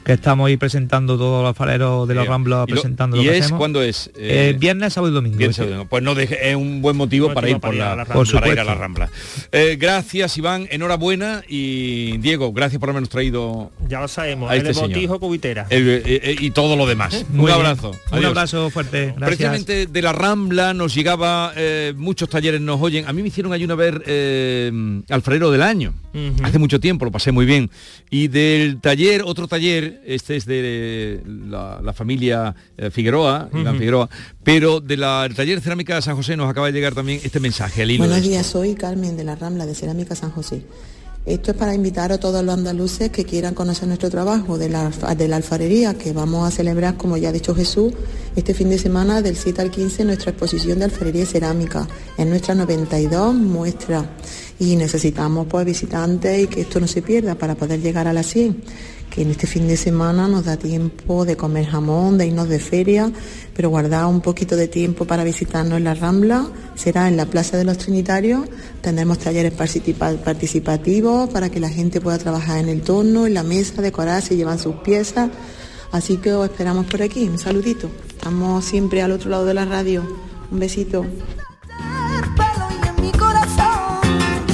que estamos ahí presentando todos los fareros de la Rambla, presentando ¿Y lo que es cuándo es? Eh, viernes, sábado y domingo. Pues no deje, es un buen motivo para ir, por la, para ir a la Rambla. Eh, gracias, Iván, enhorabuena y Diego, gracias por habernos traído. Ya lo sabemos, el este botijo cubitera. Eh, y todo lo demás. un abrazo. Un abrazo fuerte. Gracias. Precisamente de la Rambla nos llegaba, muchos talleres nos oyen. A mí me hicieron ayuno a ver Alfarero del Año. Hace mucho tiempo, lo pasé muy bien. Y del taller, otro taller este es de la, familia eh, Figueroa, Figueroa, pero de la, del taller de cerámica de San José nos acaba de llegar también este mensaje. Buenos días, soy Carmen de la Rambla de Cerámica San José. Esto es para invitar a todos los andaluces que quieran conocer nuestro trabajo de la, de la alfarería, que vamos a celebrar, como ya ha dicho Jesús, este fin de semana del 7 al 15 nuestra exposición de alfarería y cerámica, en nuestra 92 muestra. Y necesitamos pues visitantes y que esto no se pierda para poder llegar a las 100 que en este fin de semana nos da tiempo de comer jamón, de irnos de feria, pero guardar un poquito de tiempo para visitarnos en la Rambla, será en la Plaza de los Trinitarios, tendremos talleres participativos para que la gente pueda trabajar en el torno, en la mesa, decorarse, llevar sus piezas, así que os esperamos por aquí, un saludito, estamos siempre al otro lado de la radio, un besito.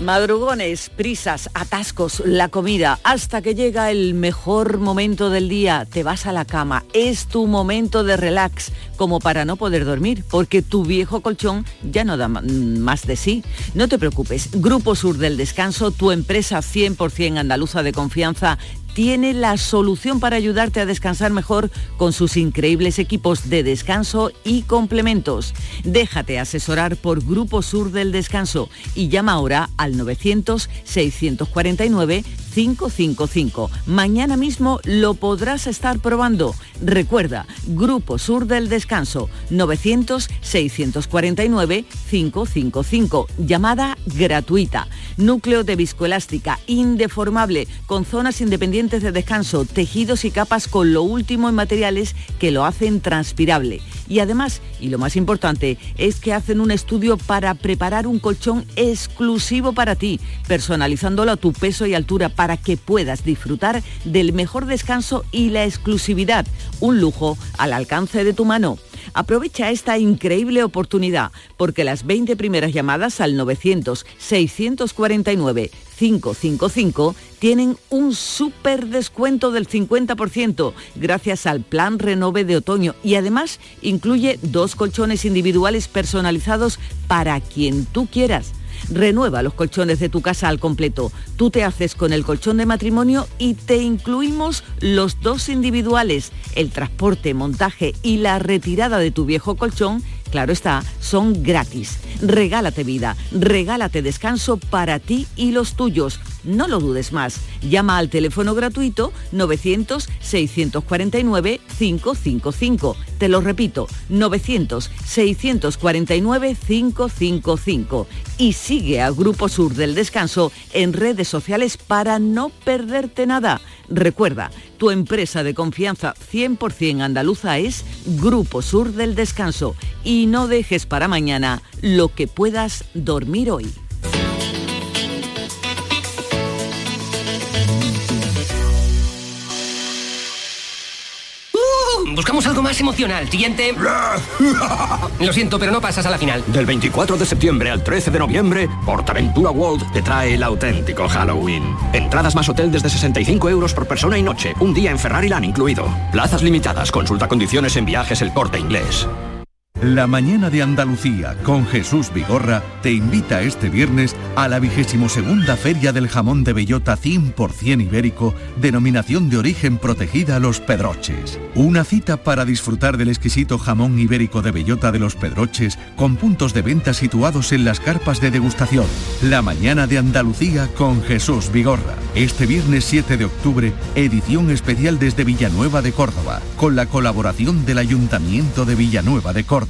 Madrugones, prisas, atascos, la comida, hasta que llega el mejor momento del día, te vas a la cama, es tu momento de relax, como para no poder dormir, porque tu viejo colchón ya no da más de sí. No te preocupes, Grupo Sur del Descanso, tu empresa 100% andaluza de confianza, tiene la solución para ayudarte a descansar mejor con sus increíbles equipos de descanso y complementos. Déjate asesorar por Grupo Sur del Descanso y llama ahora al 900-649 555. Mañana mismo lo podrás estar probando. Recuerda, Grupo Sur del Descanso, 900-649-555. Llamada gratuita. Núcleo de viscoelástica, indeformable, con zonas independientes de descanso, tejidos y capas con lo último en materiales que lo hacen transpirable. Y además, y lo más importante, es que hacen un estudio para preparar un colchón exclusivo para ti, personalizándolo a tu peso y altura para que puedas disfrutar del mejor descanso y la exclusividad, un lujo al alcance de tu mano. Aprovecha esta increíble oportunidad porque las 20 primeras llamadas al 900-649-555 tienen un súper descuento del 50% gracias al plan Renove de otoño y además incluye dos colchones individuales personalizados para quien tú quieras. Renueva los colchones de tu casa al completo. Tú te haces con el colchón de matrimonio y te incluimos los dos individuales. El transporte, montaje y la retirada de tu viejo colchón claro está, son gratis. Regálate vida, regálate descanso para ti y los tuyos. No lo dudes más. Llama al teléfono gratuito 900-649-555. Te lo repito, 900-649-555. Y sigue a Grupo Sur del Descanso en redes sociales para no perderte nada. Recuerda, tu empresa de confianza 100% andaluza es Grupo Sur del Descanso. Y no dejes para mañana lo que puedas dormir hoy. Buscamos algo más emocional. Siguiente. Lo siento, pero no pasas a la final. Del 24 de septiembre al 13 de noviembre, Portaventura World te trae el auténtico Halloween. Entradas más hotel desde 65 euros por persona y noche. Un día en Ferrari Land incluido. Plazas limitadas. Consulta condiciones en viajes el corte inglés. La mañana de Andalucía con Jesús Vigorra te invita este viernes a la vigésimo segunda Feria del Jamón de Bellota 100% ibérico, denominación de origen protegida Los Pedroches. Una cita para disfrutar del exquisito jamón ibérico de Bellota de Los Pedroches con puntos de venta situados en las carpas de degustación. La mañana de Andalucía con Jesús Vigorra. Este viernes 7 de octubre, edición especial desde Villanueva de Córdoba, con la colaboración del Ayuntamiento de Villanueva de Córdoba.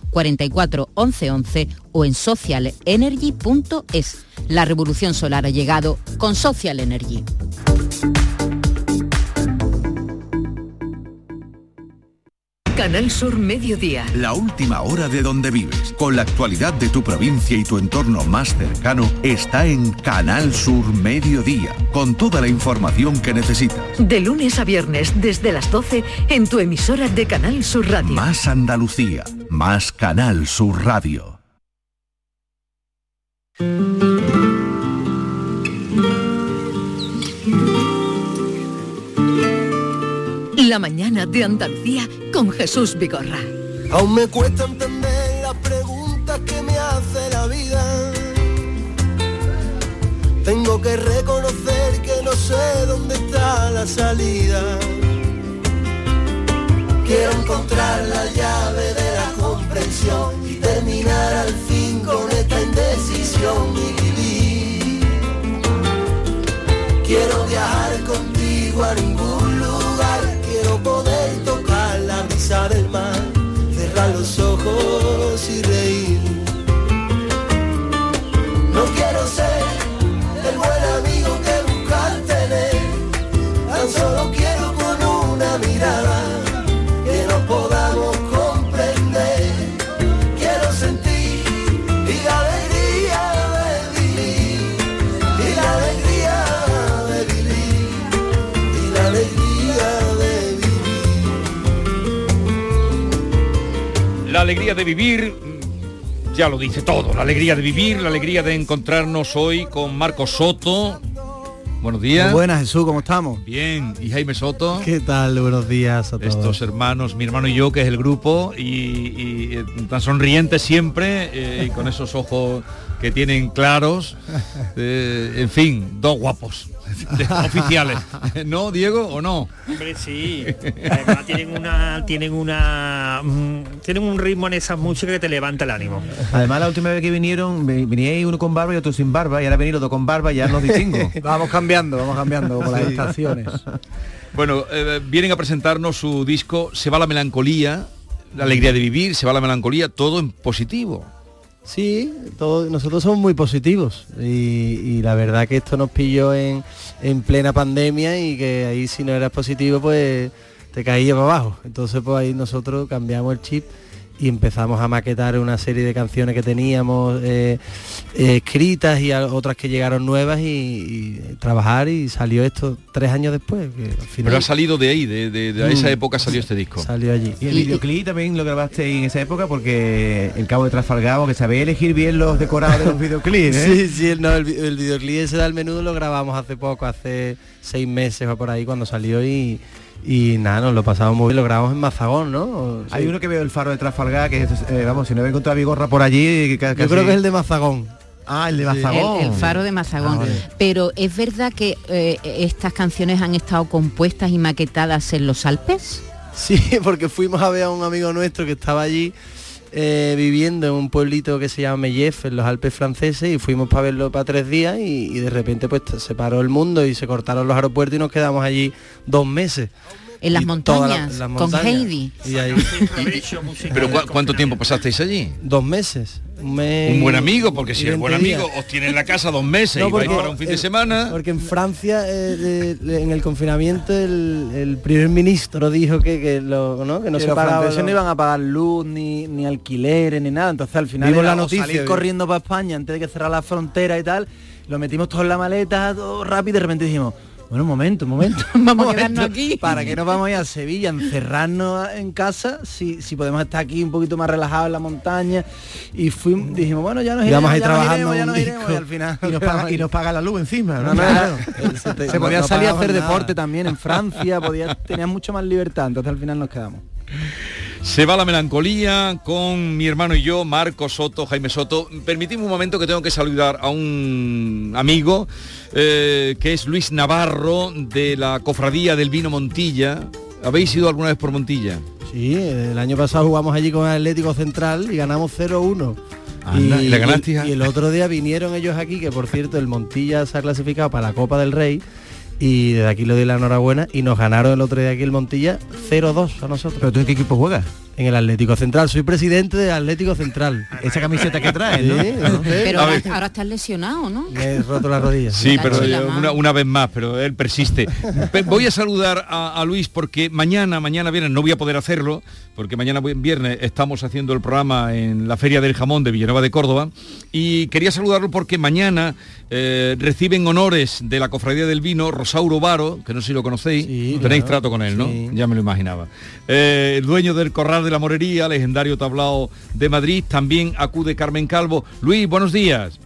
44 11 11 o en socialenergy.es. La revolución solar ha llegado con Social Energy. Canal Sur Mediodía. La última hora de donde vives, con la actualidad de tu provincia y tu entorno más cercano, está en Canal Sur Mediodía, con toda la información que necesitas. De lunes a viernes desde las 12 en tu emisora de Canal Sur Radio. Más Andalucía, más Canal Sur Radio. La mañana de Andalucía con Jesús Vigorra. Aún me cuesta entender las preguntas que me hace la vida. Tengo que reconocer que no sé dónde está la salida. Quiero encontrar la llave de y terminar al fin con esta indecisión y vivir. Quiero viajar contigo a ningún lugar, quiero poder tocar la brisa de los ojos y reír. Alegría de vivir, mm, ya lo dice todo, la alegría de vivir, la alegría de encontrarnos hoy con Marcos Soto. Buenos días. Muy buenas, Jesús, ¿cómo estamos? Bien, y Jaime Soto. ¿Qué tal? Buenos días a todos. Estos hermanos, mi hermano y yo, que es el grupo, y, y, eh, tan sonrientes siempre, eh, y con esos ojos que tienen claros. eh, en fin, dos guapos oficiales. ¿No, Diego, o no? Hombre, sí. Además tienen una, tienen una, mm, tienen un ritmo en esas músicas que te levanta el ánimo. Además, la última vez que vinieron, ve- veníais uno con barba y otro sin barba, y ahora los dos con barba y ya los distingo. vamos cambiando, vamos cambiando con las Sí. estaciones. Bueno, eh, vienen a presentarnos su disco Se va la melancolía, la alegría de vivir, se va la melancolía, todo en positivo. Sí, todo- nosotros somos muy positivos y, la verdad que esto nos pilló en, en plena pandemia y que ahí si no eras positivo pues te caía para abajo. Entonces pues ahí nosotros cambiamos el chip y empezamos a maquetar una serie de canciones que teníamos eh, eh, escritas y a- otras que llegaron nuevas y, y trabajar y salió esto tres años después. Que al final Pero ha salido de ahí, de, de- de esa Mm. época salió este disco. salió allí. Y el videoclip también lo grabaste en esa época porque el cabo de Trafalgar, que sabía elegir bien los decorados de los videoclips, ¿eh? Sí, sí, el, no, el, el videoclip ese del menudo lo grabamos hace poco, hace seis meses o por ahí cuando salió y, y nada, nos lo pasamos muy bien, lo grabamos en Mazagón, ¿no? Hay uno que veo el faro de Trafalgar, que es, eh, vamos, si no he encontrado a Vigorra por allí... que- Yo casi- creo que es el de Mazagón. Ah, el de. Mazagón. El, el faro de Mazagón. Ah, vale. Pero es verdad que eh, estas canciones han estado compuestas y maquetadas en los Alpes. Sí, porque fuimos a ver a un amigo nuestro que estaba allí eh, viviendo en un pueblito que se llama Mellef, en los Alpes franceses, y fuimos para verlo para tres días y, y de repente pues se paró el mundo y se cortaron los aeropuertos y nos quedamos allí dos meses. En las montañas, con. Heidi. Y ahí- Pero ¿cu- ¿cuánto tiempo pasasteis allí? Dos meses. Un, buen amigo, porque si el buen 20 días. amigo os tiene en la casa dos meses No, y vais para un fin de semana. Porque en Francia, eh, en el confinamiento, el, el primer ministro dijo que, que, lo, ¿no? que no Que se los pagaba lo- no iban a pagar luz, ni, ni alquileres, ni nada. Entonces al final Vimos era la o noticia, salir corriendo para España antes de que cerrara la frontera y tal. Lo metimos todo en la maleta, todo rápido y de repente dijimos, bueno, un momento, un momento. Vamos a quedarnos aquí. ¿Para qué nos vamos a ir a Sevilla? Encerrarnos en casa si, si podemos estar aquí un poquito más relajados en la montaña. Y fuimos, dijimos, bueno, ya nos Y iremos, vamos a ir ya nos trabajando iremos, ya un nos iremos. disco. Y al final Y nos paga, y nos paga la luz encima. ¿no? No, no, Claro. no. Se te- Se podía no salir a hacer nada. deporte también en Francia, podía, tenías mucho más libertad, entonces al final nos quedamos. Se va la melancolía con mi hermano y yo, Marco Soto, Jaime Soto. Permitidme un momento que tengo que saludar a un amigo eh, que es Luis Navarro de la Cofradía del Vino Montilla. ¿Habéis ido alguna vez por Montilla? Sí, el año pasado jugamos allí con el Atlético Central y ganamos 0-1. Anda, ¿y le ganaste, hija? y el otro día vinieron ellos aquí, que por cierto el Montilla se ha clasificado para la Copa del Rey y desde aquí le doy la enhorabuena y nos ganaron el otro día aquí el Montilla 0-2 a nosotros. ¿Pero tú en qué equipo juegas? En el Atlético Central, soy presidente del Atlético Central. Esa camiseta que traes, ¿no? Sí, no sé. Pero ahora, estás lesionado, ¿no? Me he roto la rodilla. Sí, pero la eh, una, una vez más, pero él persiste. Pe- Voy a saludar a, a Luis porque mañana, mañana viernes, no voy a poder hacerlo, porque mañana vi- viernes estamos haciendo el programa en la Feria del Jamón de Villanueva de Córdoba, y quería saludarlo porque mañana eh, reciben honores de la Cofradía del Vino Rosauro Varo, que no sé si lo conocéis, Sí, tenéis claro. trato con él, ¿no? Sí. Ya me lo imaginaba. Eh, el dueño del Corral de la Morería, legendario tablao de Madrid, también acude Carmen Calvo. Luis, buenos días.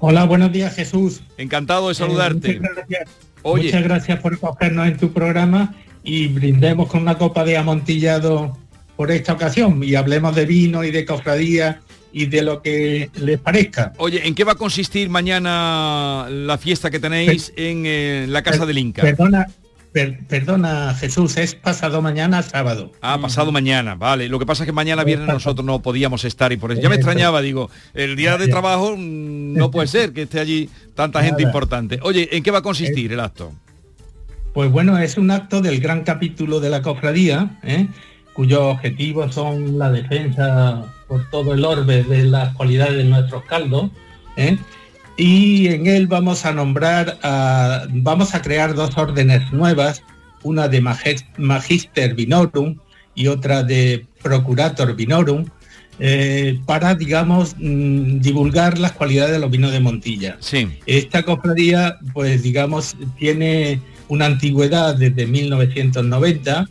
Hola, buenos días Jesús. Encantado de Eh, saludarte. muchas, gracias, Oye. muchas gracias por cogernos en tu programa y brindemos con una copa de amontillado por esta ocasión y hablemos de vino y de cofradía y de lo que les parezca. Oye, ¿en qué va a consistir mañana la fiesta que tenéis en eh, la Casa Per- del Inca? Perdona, per- perdona Jesús, es pasado mañana sábado. Ah, pasado mañana, vale. Lo que pasa es que mañana viernes nosotros no podíamos estar y por eso ya me extrañaba, digo, el día de trabajo mm, no puede ser que esté allí tanta gente importante. Oye, ¿en qué va a consistir el acto? Pues bueno, es un acto del gran capítulo de la cofradía, ¿eh? cuyos objetivos son la defensa por todo el orbe de las cualidades de nuestros caldos. ¿eh? Y en él vamos a nombrar, a- vamos a crear dos órdenes nuevas, una de Magister Vinorum y otra de Procurator Vinorum, eh, para, digamos, mm, divulgar las cualidades de los vinos de Montilla. Sí. Esta cofradía, pues digamos, tiene una antigüedad desde 1990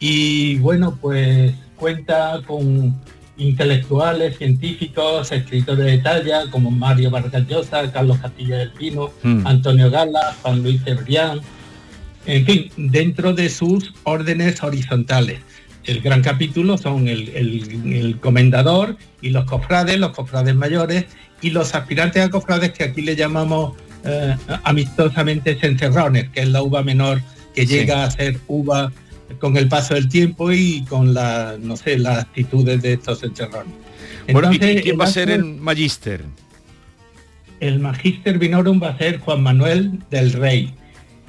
y bueno, pues cuenta con intelectuales, científicos, escritores de talla como Mario Vargas Llosa, Carlos Castilla del Pino, Mm. Antonio Gala, Juan Luis Cebrián, en fin, dentro de sus órdenes horizontales. El gran capítulo son el, el- el comendador y los cofrades, los cofrades mayores y los aspirantes a cofrades que aquí le llamamos eh, amistosamente cencerrones, que es la uva menor que Sí. llega a ser uva con el paso del tiempo y con la, no sé, las actitudes de estos cencerrones. Bueno, ¿y Entonces, quién va a ser el Magister? el Magister Vinorum va a ser Juan Manuel del Rey,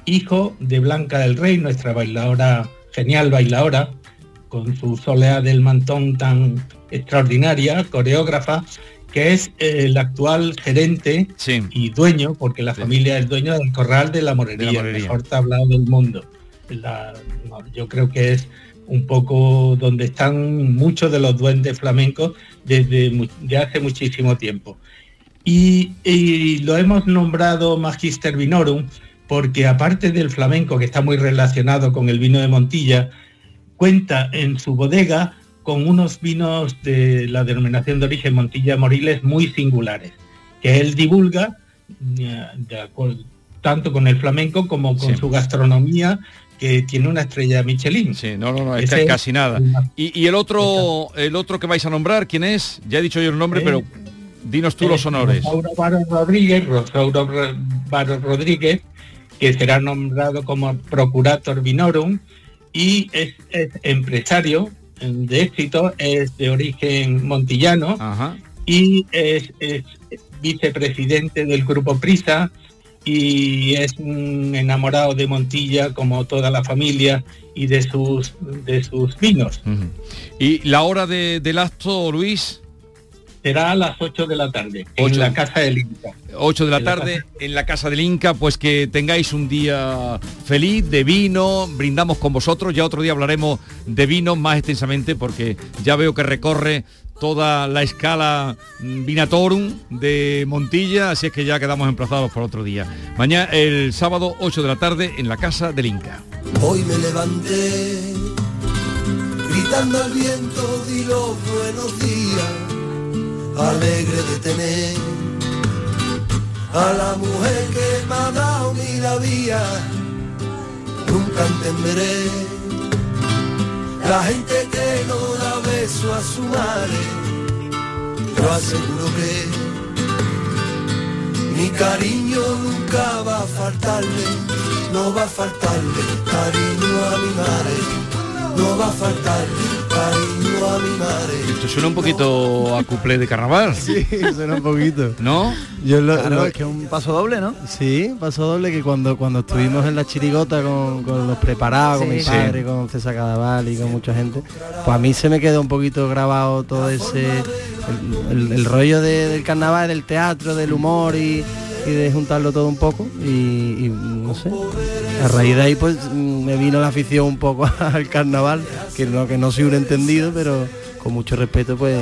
hijo de Blanca del Rey, nuestra bailadora, genial bailadora, con su soleá del mantón tan extraordinaria, coreógrafa, que es eh, el actual gerente y dueño, porque la familia es dueño del Corral de la Morería, el Morería. mejor tablado del mundo. La- yo creo que es un poco donde están muchos de los duendes flamencos desde de hace muchísimo tiempo. Y, y lo hemos nombrado Magister Vinorum porque aparte del flamenco, que está muy relacionado con el vino de Montilla, cuenta en su bodega con unos vinos de la denominación de origen Montilla Moriles muy singulares, que él divulga eh, de acuerdo- tanto con el flamenco como con Sí. su gastronomía, que tiene una estrella Michelin. Sí, no, no, no, es Ese casi nada. Y, y el otro el otro que vais a nombrar, ¿quién es? Ya he dicho yo el nombre, Eh, pero dinos tú los honores. Rosauro Varo Rodríguez, Rosauro Ro- Varo Rodríguez, que será nombrado como Procurator Vinorum y es, es empresario eh, de éxito, es de origen montillano y es, es vicepresidente del Grupo Prisa y es un enamorado de Montilla como toda la familia y de sus de sus vinos. Y la hora de- del acto, Luis, Será a las 8 de la tarde en la Casa del Inca. 8 de la En la tarde en la Casa del Inca, pues que tengáis un día feliz de vino, brindamos con vosotros, ya otro día hablaremos de vino más extensamente porque ya veo que recorre toda la escala mm, Vinatorum de Montilla, así es que ya quedamos emplazados por otro día. Mañana, el sábado 8 de la tarde en la Casa del Inca. Hoy me levanté gritando al viento, di los buenos días, alegre de tener a la mujer que me ha dado mi la vía. Nunca entenderé la gente que no beso a su madre. Yo aseguro que mi cariño nunca va a faltarle, no va a faltarle cariño a mi madre, no va a faltarle cariño a mi madre. Esto suena un poquito a cuplé de carnaval. Sí, suena un poquito. ¿No? Yo lo, Claro, lo- es que es un paso doble, ¿no? Sí, paso doble que cuando cuando estuvimos en la chirigota con, con los preparados, con mi Sí. padre, con César Cadaval y con mucha gente, pues a mí se me quedó un poquito grabado todo ese el, el- el rollo de- del carnaval, del teatro, del humor y, y de juntarlo todo un poco y, no sé. A raíz de ahí pues mm, me vino la afición un poco al carnaval, que no que no soy un entendido, pero con mucho respeto pues,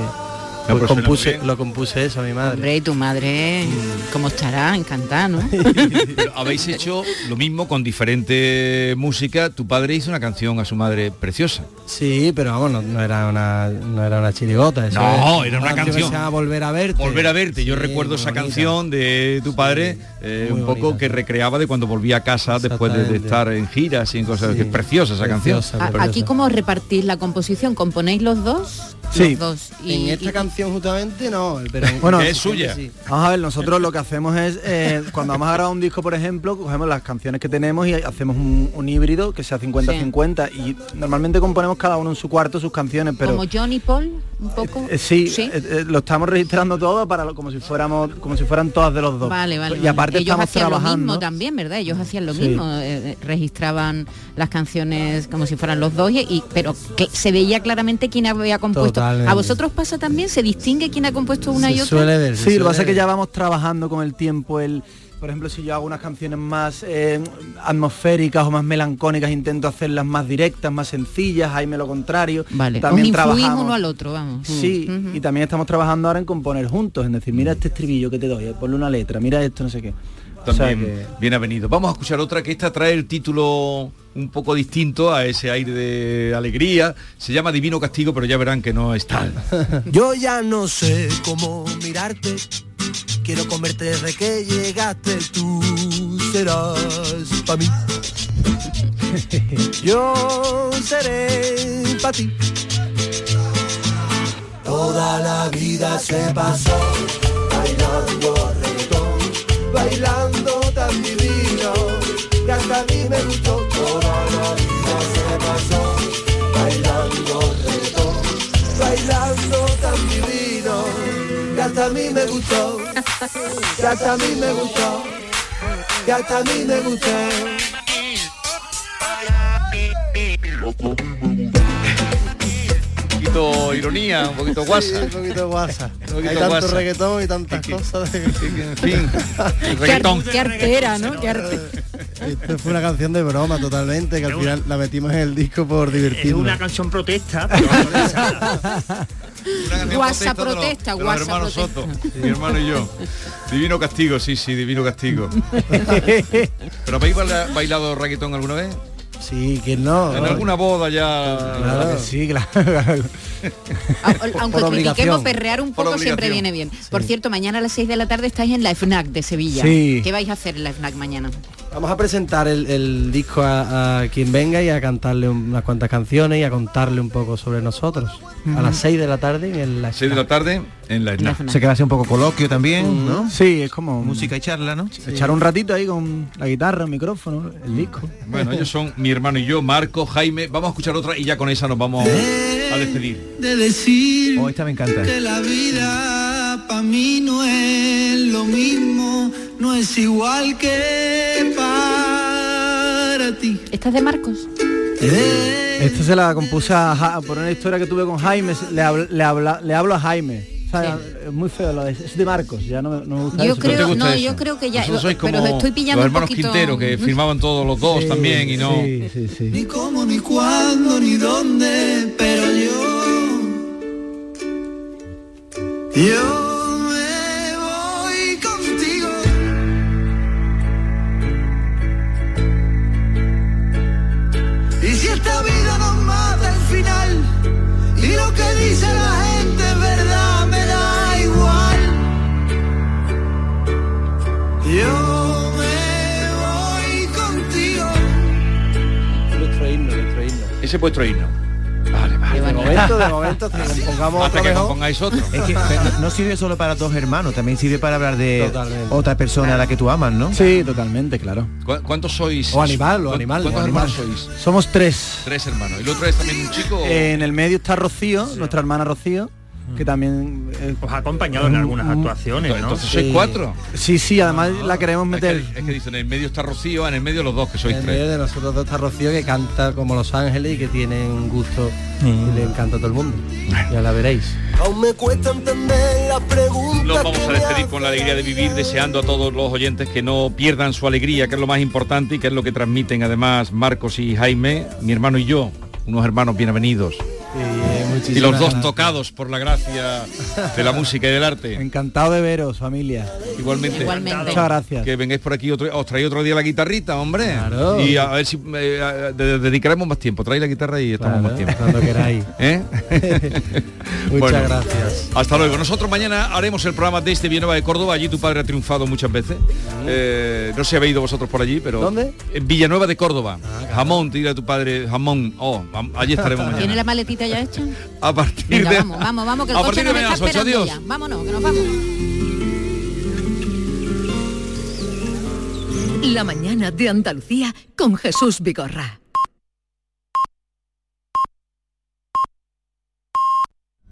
pues suena compuse, lo compuse eso a mi madre. Hombre, y tu madre, ¿cómo estará? Encantada, ¿no? Habéis hecho lo mismo con diferente música. Tu padre hizo una canción a su madre preciosa. Sí, pero vamos, no, no era una no era una chirigota. eso No, es era una canción. se Volver a verte. Volver a verte. Yo Sí, recuerdo esa bonita. canción de tu padre, eh, un poco que recreaba de cuando volvía a casa después de, estar en giras y en cosas. que es preciosa esa canción. Aquí cómo repartís la composición, ¿componéis los dos? Sí. Los dos. Y, En esta y- canción justamente, no, pero Bueno, es suya. sí. Vamos a ver, nosotros lo que hacemos es, eh, cuando vamos a grabar un disco, por ejemplo, cogemos las canciones que tenemos y hacemos un, un híbrido que sea 50-50 y normalmente componemos cada uno en su cuarto sus canciones, pero... Como Johnny Paul, un poco. Eh, sí, eh, eh, lo estamos registrando todo para lo- como si fuéramos como si fueran todas de los dos. Vale, vale. Y vale. aparte Ellos estamos hacían lo mismo trabajando. también, ¿verdad? Ellos hacían lo Sí. mismo, eh, eh, registraban las canciones como si fueran los dos, y, y- pero que se veía claramente quién había compuesto. Totalmente. ¿A vosotros pasa también? ¿Se distingue quién ha compuesto una y otra? Sí, lo que pasa es que ya vamos trabajando con el tiempo el por ejemplo, si yo hago unas canciones más eh, atmosféricas o más melancónicas, intento hacerlas más directas, más sencillas, Jaime lo contrario. Vale, También os trabajamos. uno al otro, vamos. Sí, y también estamos trabajando ahora en componer juntos, en decir, mira este estribillo que te doy, eh, ponle una letra, mira esto, no sé qué. O sea También que- bien avenido. Vamos a escuchar otra que esta trae el título un poco distinto a ese aire de alegría. Se llama Divino Castigo, pero ya verán que no es tal. Yo ya no sé cómo mirarte. Quiero comerte desde que llegaste. Tú serás para mí. Yo seré para ti. Toda la vida se pasó bailando bailando tan divino, que hasta a mí me gustó. Toda la vida se pasó bailando reggaetón, bailando tan divino, que hasta a mí me gustó, que hasta a mí me gustó, que hasta a mí me gustó. Un poquito ironía, un poquito guasa. un poquito guasa. Un poquito Hay tanto guasa. reggaetón y tantas cosas. de- En fin, el Qué, reggaetón. ar- qué artera, ¿no? Qué arte- Esto fue una canción de broma totalmente, que al final la metimos en el disco por Es divertirnos. una canción protesta. pero Guasa protesta, guasa protesta. Soto, mi hermano y yo. Divino castigo, sí, sí, divino castigo. ¿Pero habéis baila- bailado reggaetón alguna vez? Sí, que no. En alguna boda ya. Claro que sí, claro. A- Aunque Por critiquemos obligación. perrear un poco siempre viene bien. Por cierto, mañana a las 6 de la tarde estáis en la FNAC de Sevilla. Sí. ¿Qué vais a hacer en la FNAC mañana? Vamos a presentar el, el disco a, a quien venga y a cantarle unas cuantas canciones y a contarle un poco sobre nosotros. A las 6 de la tarde en la 6 de la tarde en la SNAP. Se queda así un poco coloquio también, ¿no? Sí, es como Música y charla, ¿no? echar un ratito ahí con la guitarra, el micrófono, el disco. Bueno, ellos son mi hermano y yo, Marco, Jaime. Vamos a escuchar otra y ya con esa nos vamos a despedir. De decir Oh, esta me encanta. que la vida para mí no es lo mismo, no es igual que para ti. ¿Esta es de Marcos? Esto se la compuse a Ja- por una historia que tuve con Jaime, le, habl- le, habla- le hablo a Jaime. O sea, Es muy feo lo de es de Marcos, ya no, no me gusta Yo eso. creo, no, yo creo que ya, sois como pero estoy pillando los un hermanos poquito. Quintero que firmaban todos los dos Sí, también y no. Sí, sí, sí. Ni cómo, ni cuándo, ni dónde, pero yo. Yo esta vida nos mata al final, y lo que dice la gente es verdad, me da igual. Yo me voy contigo. Nuestro himno, nuestro himno. Ese es vuestro himno. Momento, de momento, hasta que compongamos Hasta otro que mejor. compongáis otro. Es que no, sirve solo para dos hermanos, también sirve para hablar de Totalmente. otra persona a la que tú amas, ¿no? Sí, totalmente, claro. ¿Cu- ¿Cuántos sois? O animal, o ¿Cu- animal, ¿Cuántos o hermanos animal. sois? Somos tres. Tres hermanos. ¿El otro es también un chico? En el medio está Rocío, nuestra hermana Rocío, que también... eh, Os ha acompañado en algunas actuaciones, ¿no? Entonces sois cuatro. Sí, sí, además la queremos Es que, meter. es que dicen, en el medio está Rocío, en el medio los dos, que sois En medio tres. de nosotros dos está Rocío que canta como Los Ángeles y que tiene un gusto y le encanta a todo el mundo. Ya la veréis. Aún me cuesta entender las preguntas. Nos vamos a despedir con la alegría de vivir, deseando a todos los oyentes que no pierdan su alegría, que es lo más importante y que es lo que transmiten además Marcos y Jaime, mi hermano y yo, unos hermanos bienvenidos. Y los dos tocados por la gracia de la música y del arte. Encantado de veros, familia. Igualmente. Igualmente. Muchas gracias. Que vengáis por aquí otro, os traéis otro día la guitarrita, hombre. Claro. Y a ver si eh, a- de- dedicaremos más tiempo. Trae la guitarra y estamos Claro, más tiempo. cuando queráis. ¿Eh? Muchas Bueno, gracias. Hasta luego. Nosotros mañana haremos el programa desde Villanueva de Córdoba. Allí tu padre ha triunfado muchas veces. Eh, no sé si habéis ido vosotros por allí, pero... ¿Dónde? En Villanueva de Córdoba. jamón, te dirá tu padre, jamón. Oh, allí estaremos ¿Tiene mañana. la maletita ya hecha? A partir Venga, de... vamos, vamos, vamos, que el a coche partir de nos mañana está a las ocho. esperando Adiós. ya. Vámonos, que nos vamos. La mañana de Andalucía con Jesús Vigorra.